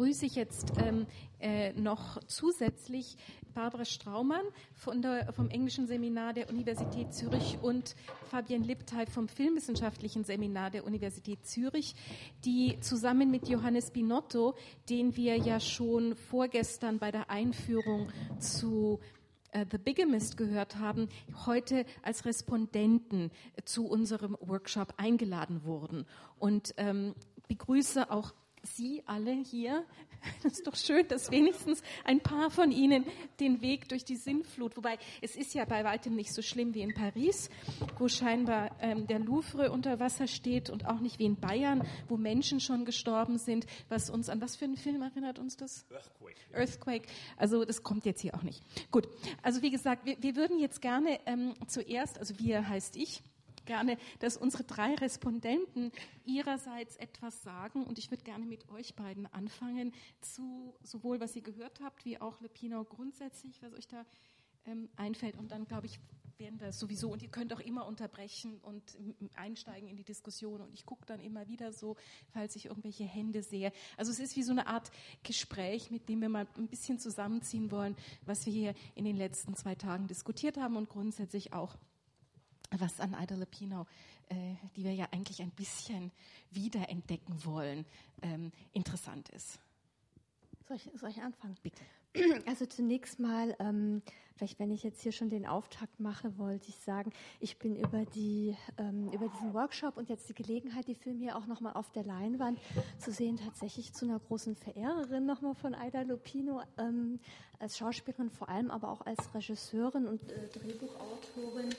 begrüße ich jetzt ähm, äh, noch zusätzlich Barbara Straumann von der, vom Englischen Seminar der Universität Zürich und Fabienne Lipthey vom Filmwissenschaftlichen Seminar der Universität Zürich, die zusammen mit Johannes Binotto, den wir ja schon vorgestern bei der Einführung zu äh, The Bigamist gehört haben, heute als Respondenten zu unserem Workshop eingeladen wurden. Und ähm, begrüße auch Sie alle hier. Das ist doch schön, dass wenigstens ein paar von Ihnen den Weg durch die Sinnflut, wobei es ist ja bei weitem nicht so schlimm wie in Paris, wo scheinbar ähm, der Louvre unter Wasser steht und auch nicht wie in Bayern, wo Menschen schon gestorben sind, was uns an was für einen Film erinnert uns das? Earthquake. Earthquake. Also das kommt jetzt hier auch nicht. Gut. Also wie gesagt, wir, wir würden jetzt gerne ähm, zuerst, also wir heißt ich, gerne, dass unsere drei Respondenten ihrerseits etwas sagen. Und ich würde gerne mit euch beiden anfangen zu sowohl was ihr gehört habt wie auch Lepinau grundsätzlich, was euch da ähm, einfällt. Und dann glaube ich werden wir sowieso und ihr könnt auch immer unterbrechen und einsteigen in die Diskussion. Und ich gucke dann immer wieder so, falls ich irgendwelche Hände sehe. Also es ist wie so eine Art Gespräch, mit dem wir mal ein bisschen zusammenziehen wollen, was wir hier in den letzten zwei Tagen diskutiert haben und grundsätzlich auch was an Ida Lupino, äh, die wir ja eigentlich ein bisschen wiederentdecken wollen, ähm, interessant ist. Soll ich, soll ich anfangen? Bitte. Also zunächst mal, ähm, vielleicht wenn ich jetzt hier schon den Auftakt mache, wollte ich sagen, ich bin über, die, ähm, über diesen Workshop und jetzt die Gelegenheit, die Filme hier auch nochmal auf der Leinwand zu sehen, tatsächlich zu einer großen Verehrerin nochmal von Aida Lupino, ähm, als Schauspielerin vor allem, aber auch als Regisseurin und äh, Drehbuchautorin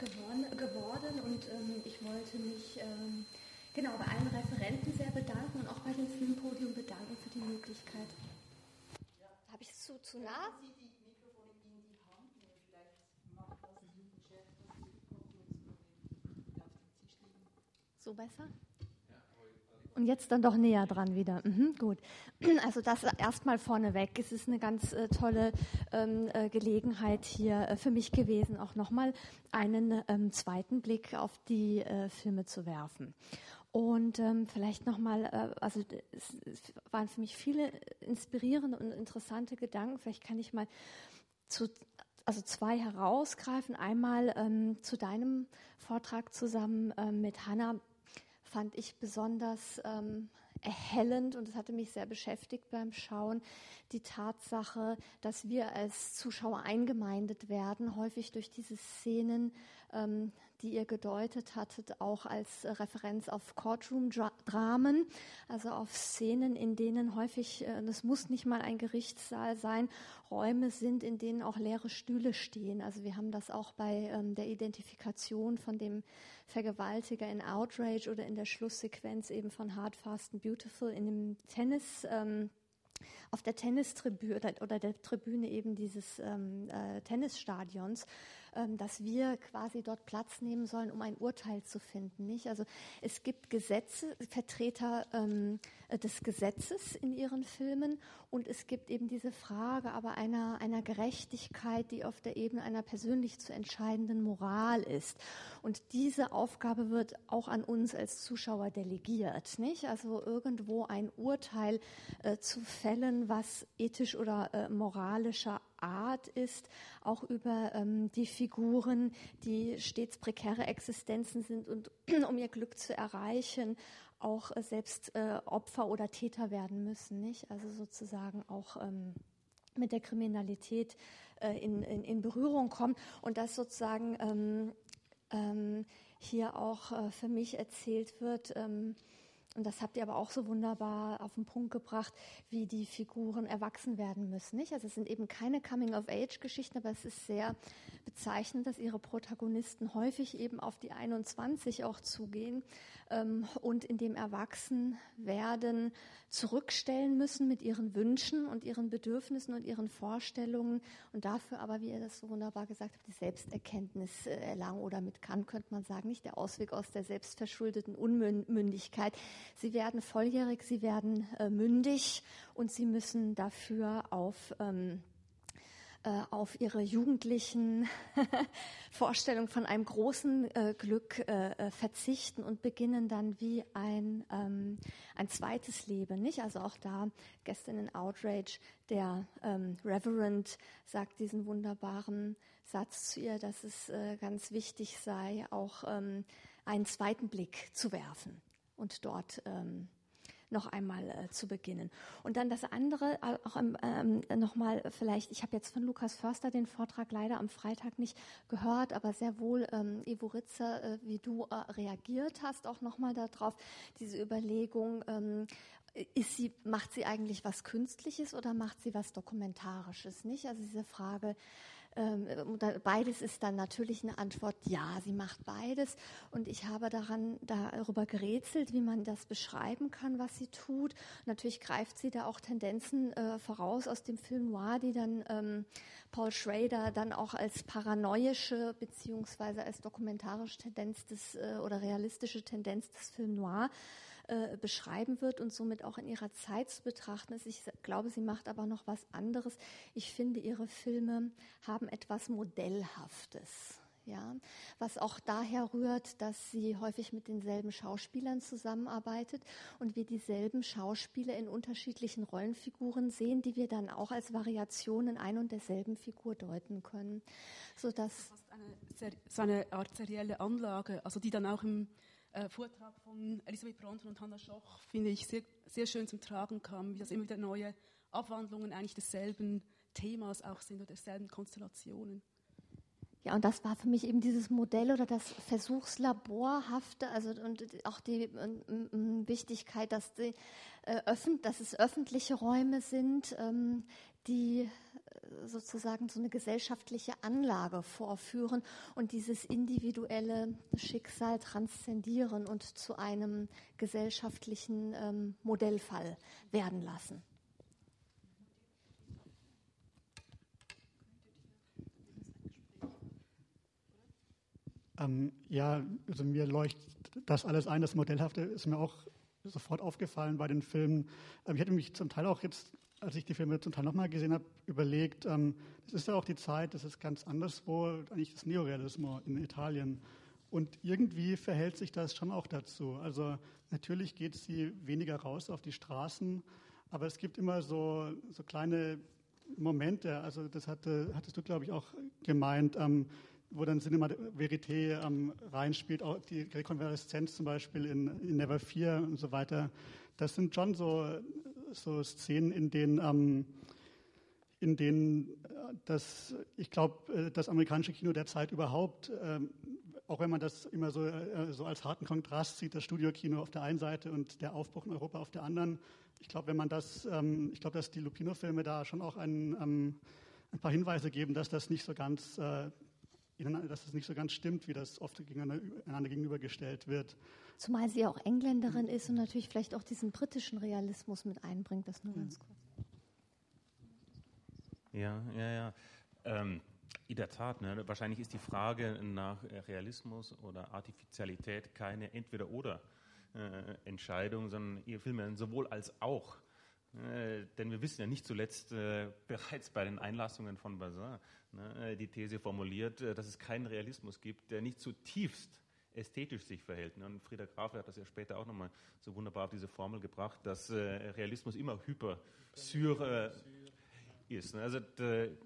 geworden, geworden und ähm, ich wollte mich ähm, genau bei allen Referenten sehr bedanken und auch bei dem Filmpodium bedanken für die Möglichkeit. Ja. Habe ich es zu, zu nah? So besser? Und jetzt dann doch näher dran wieder. Mhm, gut. Also das erstmal vorneweg. Es ist eine ganz äh, tolle ähm, äh, Gelegenheit hier äh, für mich gewesen, auch nochmal einen ähm, zweiten Blick auf die äh, Filme zu werfen. Und ähm, vielleicht nochmal, äh, also es, es waren für mich viele inspirierende und interessante Gedanken. Vielleicht kann ich mal zu also zwei herausgreifen. Einmal ähm, zu deinem Vortrag zusammen ähm, mit Hanna fand ich besonders ähm, erhellend und es hatte mich sehr beschäftigt beim Schauen, die Tatsache, dass wir als Zuschauer eingemeindet werden, häufig durch diese Szenen, ähm, die ihr gedeutet hattet, auch als Referenz auf Courtroom-Dramen, also auf Szenen, in denen häufig, äh, das muss nicht mal ein Gerichtssaal sein, Räume sind, in denen auch leere Stühle stehen. Also wir haben das auch bei ähm, der Identifikation von dem Vergewaltiger in Outrage oder in der Schlusssequenz eben von Hard, Fast and Beautiful in dem Tennis. Ähm, auf der Tennistribüne oder der Tribüne eben dieses ähm, äh, Tennisstadions dass wir quasi dort Platz nehmen sollen, um ein Urteil zu finden. Nicht? Also es gibt Gesetze, Vertreter ähm, des Gesetzes in ihren Filmen und es gibt eben diese Frage aber einer, einer Gerechtigkeit, die auf der Ebene einer persönlich zu entscheidenden Moral ist. Und diese Aufgabe wird auch an uns als Zuschauer delegiert. Nicht? Also irgendwo ein Urteil äh, zu fällen, was ethisch oder äh, moralischer Art ist, auch über ähm, die Figuren, die stets prekäre Existenzen sind und um ihr Glück zu erreichen, auch äh, selbst äh, Opfer oder Täter werden müssen, nicht? Also sozusagen auch ähm, mit der Kriminalität äh, in, in, in, Berührung kommen und das sozusagen ähm, ähm hier auch äh, für mich erzählt wird ähm, und das habt ihr aber auch so wunderbar auf den Punkt gebracht, wie die Figuren erwachsen werden müssen. Nicht? Also es sind eben keine Coming-of-Age-Geschichten, aber es ist sehr bezeichnend, dass ihre Protagonisten häufig eben auf die 21 auch zugehen ähm, und in dem Erwachsenwerden zurückstellen müssen mit ihren Wünschen und ihren Bedürfnissen und ihren Vorstellungen und dafür aber, wie ihr das so wunderbar gesagt habt, die Selbsterkenntnis äh, erlangen oder mit kann, könnte man sagen, nicht der Ausweg aus der selbstverschuldeten Unmündigkeit. Sie werden volljährig, sie werden äh, mündig und sie müssen dafür auf ähm, äh, auf ihre jugendlichen Vorstellungen von einem großen äh, Glück äh, äh, verzichten und beginnen dann wie ein, ähm, ein zweites Leben. Nicht? Also auch da gestern in Outrage, der ähm, Reverend sagt diesen wunderbaren Satz zu ihr, dass es äh, ganz wichtig sei, auch ähm, einen zweiten Blick zu werfen und dort ähm, noch einmal äh, zu beginnen. Und dann das andere, äh, auch ähm, nochmal vielleicht, ich habe jetzt von Lukas Förster den Vortrag leider am Freitag nicht gehört, aber sehr wohl, ähm, Ivo Ritzer, äh, wie du äh, reagiert hast, auch nochmal darauf, diese Überlegung, ähm, ist sie, macht sie eigentlich was Künstliches oder macht sie was Dokumentarisches, nicht? Also diese Frage, beides ist dann natürlich eine Antwort, ja, sie macht beides. Und ich habe daran darüber gerätselt, wie man das beschreiben kann, was sie tut. Natürlich greift sie da auch Tendenzen äh, voraus aus dem Film Noir, die dann ähm, Paul Schrader dann auch als paranoische beziehungsweise als dokumentarische Tendenz des äh, oder realistische Tendenz des Film Noir äh, beschreiben wird und somit auch in ihrer Zeit zu betrachten ist. Ich glaube, sie macht aber noch was anderes. Ich finde, ihre Filme haben etwas Modellhaftes. Ja, was auch daher rührt, dass sie häufig mit denselben Schauspielern zusammenarbeitet und wir dieselben Schauspieler in unterschiedlichen Rollenfiguren sehen, die wir dann auch als Variationen ein und derselben Figur deuten können, sodass eine, so eine Art serielle Anlage, also die dann auch im äh, Vortrag von Elisabeth Bronten und Hannah Schoch, finde ich, sehr, sehr schön zum Tragen kam, wie das immer wieder neue Abwandlungen eigentlich desselben Themas auch sind oder derselben Konstellationen. Ja, und das war für mich eben dieses Modell oder das Versuchslaborhafte, also und auch die äh, Wichtigkeit, dass, die, äh, öffn, dass es öffentliche Räume sind, ähm, die sozusagen so eine gesellschaftliche Anlage vorführen und dieses individuelle Schicksal transzendieren und zu einem gesellschaftlichen ähm, Modellfall werden lassen. Ähm, ja, also mir leuchtet das alles ein. Das Modellhafte ist mir auch sofort aufgefallen bei den Filmen. Ähm, ich hätte mich zum Teil auch jetzt als ich die Filme zum Teil nochmal gesehen habe, überlegt, ähm, das ist ja auch die Zeit, das ist ganz anderswo, eigentlich das Neorealismus in Italien. Und irgendwie verhält sich das schon auch dazu. Also natürlich geht sie weniger raus auf die Straßen, aber es gibt immer so, so kleine Momente, also das hatte, hattest du, glaube ich, auch gemeint, ähm, wo dann Cinema Verité ähm, reinspielt, auch die Rekonvaleszenz zum Beispiel in, in Never Fear und so weiter. Das sind schon so so Szenen, in denen, ähm, in denen äh, das, ich glaube, äh, das amerikanische Kino der Zeit überhaupt, ähm, auch wenn man das immer so, äh, so als harten Kontrast sieht, das Studiokino auf der einen Seite und der Aufbruch in Europa auf der anderen. Ich glaube, wenn man das, ähm, ich glaube, dass die Lupino-Filme da schon auch ein, ähm, ein paar Hinweise geben, dass das nicht so ganz äh, dass es nicht so ganz stimmt, wie das oft gegeneinander gegenübergestellt wird. Zumal sie auch Engländerin ist und natürlich vielleicht auch diesen britischen Realismus mit einbringt. Das nur ganz kurz. Ja, ja, ja. Ähm, in der Tat, ne? wahrscheinlich ist die Frage nach Realismus oder Artificialität keine Entweder-Oder-Entscheidung, äh, sondern eher vielmehr sowohl als auch. Äh, denn wir wissen ja nicht zuletzt äh, bereits bei den Einlassungen von Bazin ne, die These formuliert, äh, dass es keinen Realismus gibt, der nicht zutiefst ästhetisch sich verhält. Und Frieda Graf hat das ja später auch nochmal so wunderbar auf diese Formel gebracht, dass äh, Realismus immer hypersyr äh, ist. Ne? Also wenn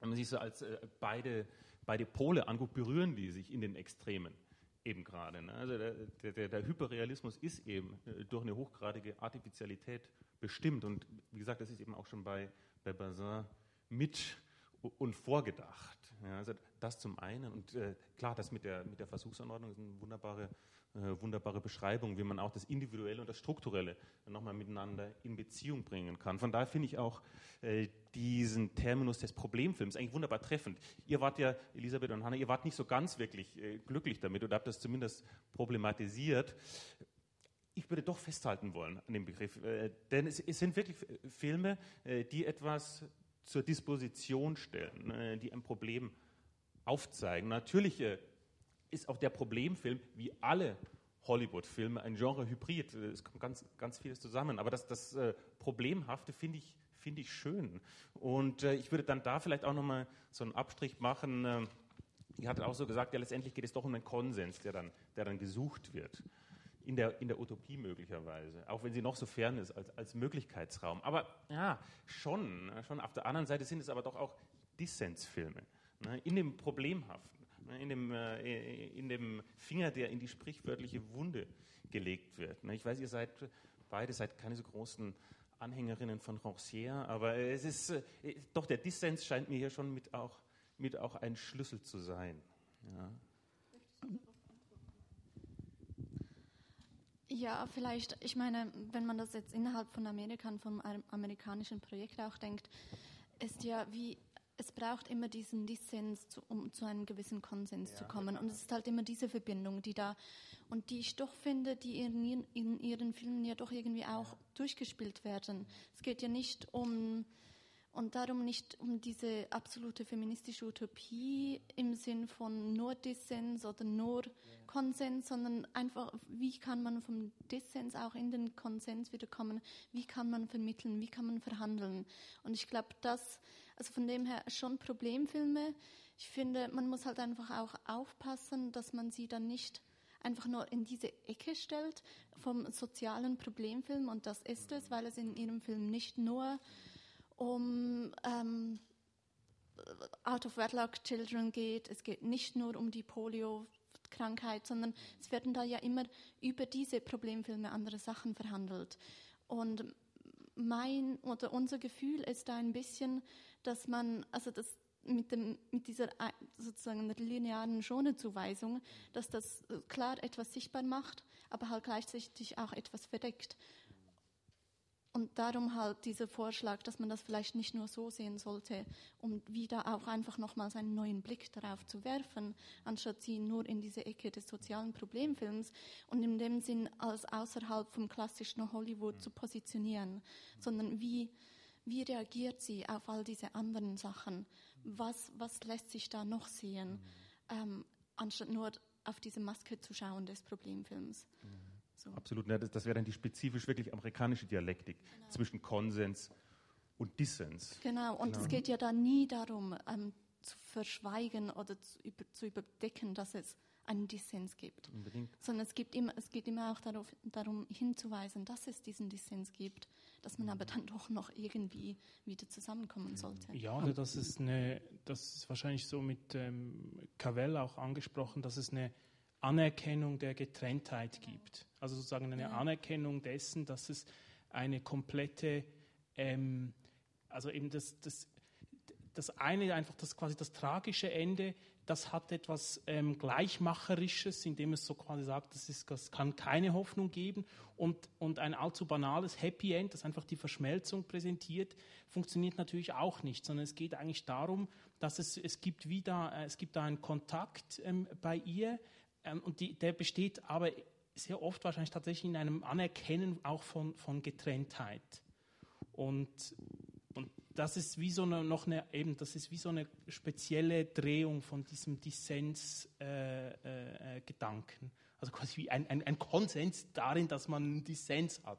man sich so als äh, beide, beide Pole anguckt, berühren die sich in den Extremen eben gerade. Ne? Also der, der, der, Hyperrealismus ist eben äh, durch eine hochgradige Artificialität bestimmt. Und wie gesagt, das ist eben auch schon bei, bei Bazin mit und vorgedacht. Ja, also das zum einen. Und äh, klar, das mit der, mit der Versuchsanordnung ist eine wunderbare, äh, wunderbare Beschreibung, wie man auch das Individuelle und das Strukturelle nochmal miteinander in Beziehung bringen kann. Von daher finde ich auch äh, diesen Terminus des Problemfilms eigentlich wunderbar treffend. Ihr wart ja, Elisabeth und Hanna, ihr wart nicht so ganz wirklich äh, glücklich damit oder habt das zumindest problematisiert ich würde doch festhalten wollen an dem Begriff, äh, denn es, sind wirklich Filme, äh, die etwas zur Disposition stellen, die ein Problem aufzeigen. Natürlich äh, ist auch der Problemfilm, wie alle Hollywood-Filme, ein Genre-Hybrid. Es kommt ganz, ganz vieles zusammen. Aber das, das äh, Problemhafte finde ich, finde ich schön. Und äh, ich würde dann da vielleicht auch nochmal so einen Abstrich machen. Äh, ihr hattet auch so gesagt, ja, letztendlich geht es doch um einen Konsens, der dann, der dann gesucht wird. In der, in der Utopie möglicherweise, auch wenn sie noch so fern ist als, als Möglichkeitsraum. Aber ja, schon, schon. Auf der anderen Seite sind es aber doch auch Dissensfilme. Ne, in dem Problemhaften, ne, in dem, äh, in dem Finger, der in die sprichwörtliche Wunde gelegt wird. Ne. Ich weiß, ihr seid beide seid keine so großen Anhängerinnen von Rancière, aber es ist äh, doch der Dissens scheint mir hier schon mit auch, mit auch ein Schlüssel zu sein. Ja. Ja, vielleicht, ich meine, wenn man das jetzt innerhalb von Amerika und vom amerikanischen Projekt auch denkt, ist ja wie, es braucht immer diesen Dissens, zu, um zu einem gewissen Konsens ja. zu kommen. Und es ist halt immer diese Verbindung, die da, und die ich doch finde, die in, in ihren Filmen ja doch irgendwie auch ja. durchgespielt werden. Es geht ja nicht um, und darum nicht um diese absolute feministische Utopie im Sinn von nur Dissens oder nur. Konsens, sondern einfach, wie kann man vom Dissens auch in den Konsens wiederkommen? Wie kann man vermitteln? Wie kann man verhandeln? Und ich glaube, das, also von dem her schon Problemfilme. Ich finde, man muss halt einfach auch aufpassen, dass man sie dann nicht einfach nur in diese Ecke stellt vom sozialen Problemfilm und das ist es, weil es in ihrem Film nicht nur um ähm, Out of Wedlock Children geht. Es geht nicht nur um die Polio-Krankheit, sondern es werden da ja immer über diese Problemfilme andere Sachen verhandelt. Und mein oder unser Gefühl ist da ein bisschen, dass man, also das mit, dem, mit dieser sozusagen linearen Schonezuweisung, dass das klar etwas sichtbar macht, aber halt gleichzeitig auch etwas verdeckt. Und darum halt dieser Vorschlag, dass man das vielleicht nicht nur so sehen sollte, um wieder auch einfach nochmals einen neuen Blick darauf zu werfen, anstatt sie nur in diese Ecke des sozialen Problemfilms und in dem Sinn als außerhalb vom klassischen Hollywood zu positionieren, sondern wie, wie reagiert sie auf all diese anderen Sachen? Was, was lässt sich da noch sehen, ähm, anstatt nur auf diese Maske zu schauen des Problemfilms? Mhm. So. Absolut, ne, das, das wäre dann die spezifisch wirklich amerikanische Dialektik genau. zwischen Konsens und Dissens. Genau, und genau. es geht ja da nie darum, ähm, zu verschweigen oder zu, über, zu, überdecken, dass es einen Dissens gibt. Unbedingt. Sondern es, gibt immer, es geht immer auch darauf, darum hinzuweisen, dass es diesen Dissens gibt, dass man aber dann doch noch irgendwie wieder zusammenkommen sollte. Ja, oder das ist eine, das ist wahrscheinlich so mit ähm, Cavell auch angesprochen, dass es eine Anerkennung der Getrenntheit gibt. Also sozusagen eine Anerkennung dessen, dass es eine komplette, ähm, also eben das, das, das eine einfach das quasi das tragische Ende, das hat etwas ähm, Gleichmacherisches, indem es so quasi sagt, das, ist, das kann keine Hoffnung geben und, und ein allzu banales Happy End, das einfach die Verschmelzung präsentiert, funktioniert natürlich auch nicht, sondern es geht eigentlich darum, dass es, es gibt wieder, äh, es gibt da einen Kontakt ähm, bei ihr, und die, der besteht aber sehr oft wahrscheinlich tatsächlich in einem Anerkennen auch von, von Getrenntheit. Und, und das ist wie so eine, noch eine, eben, das ist wie so eine spezielle Drehung von diesem Dissens-Gedanken. Äh, äh, also quasi wie ein, ein, ein, Konsens darin, dass man einen Dissens hat.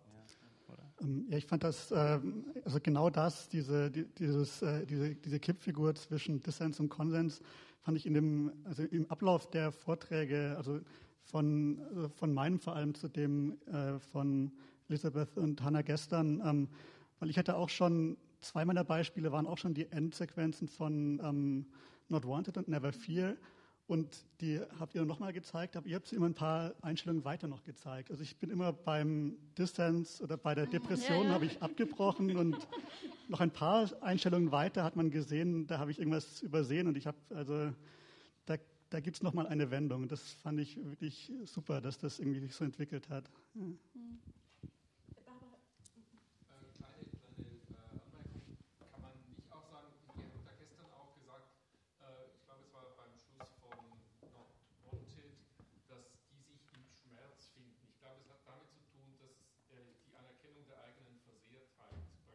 Ähm, ja, ich fand das, ähm, also genau das, diese, dieses, äh, diese, diese Kippfigur zwischen Dissens und Konsens, fand ich in dem, also im Ablauf der Vorträge, also von, also von meinem vor allem zu dem äh, von Elisabeth und Hannah gestern, ähm, weil ich hatte auch schon, zwei meiner Beispiele waren auch schon die Endsequenzen von Not Wanted und Never Fear. Und die habt ihr nochmal gezeigt, aber ihr habt sie immer ein paar Einstellungen weiter noch gezeigt. Also ich bin immer beim Distance oder bei der Depression ja, ja. habe ich abgebrochen und noch ein paar Einstellungen weiter hat man gesehen, da habe ich irgendwas übersehen und ich habe, also da, da gibt es nochmal eine Wendung. Das fand ich wirklich super, dass das irgendwie sich so entwickelt hat. Ja.